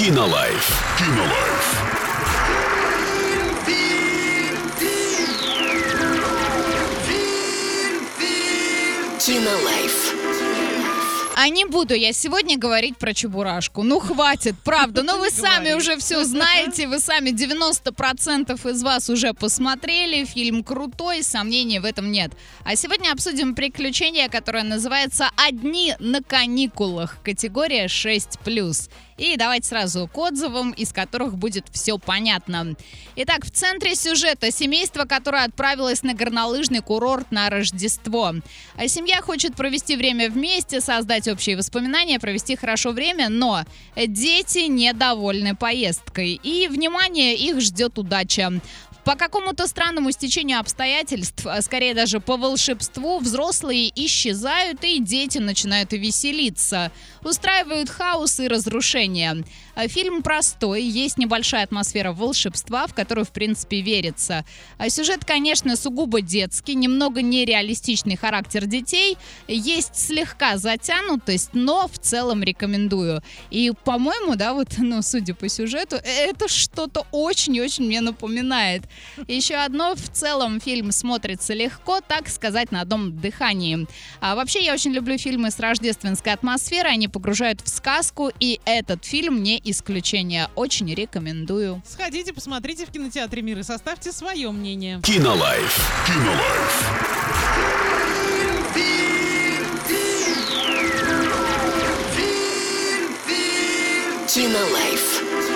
Кинолайф. Кинолайф. Кинолайф. А не буду я сегодня говорить про Чебурашку. Ну, хватит, правда. Ну, вы сами уже все знаете, вы сами 90% из вас уже посмотрели. Фильм крутой, сомнений в этом нет. А сегодня обсудим приключение, которое называется «Одни на каникулах». Категория 6+. И давайте сразу к отзывам, из которых будет все понятно. Итак, в центре сюжета семейство, которое отправилось на горнолыжный курорт на Рождество. А семья хочет провести время вместе, создать общие воспоминания, провести хорошо время, но дети недовольны поездкой. И, внимание, их ждет удача. По какому-то странному стечению обстоятельств, а скорее даже по волшебству, взрослые исчезают и дети начинают веселиться. Устраивают хаос и разрушение. А Фильм простой, есть небольшая атмосфера волшебства, в которую, в принципе, верится. А Сюжет, конечно, сугубо детский, немного нереалистичный характер детей, есть слегка затянутость, но в целом рекомендую. И, по-моему, да, вот, ну, судя по сюжету, это что-то очень-очень мне напоминает. Еще одно, в целом фильм смотрится легко, так сказать, на одном дыхании. А вообще, я очень люблю фильмы с рождественской атмосферой, они погружают в сказку, и этот фильм не исключение. Очень рекомендую. Сходите, посмотрите в кинотеатре «Мир» и составьте свое мнение. Кинолайф. Кинолайф. Кинолайф.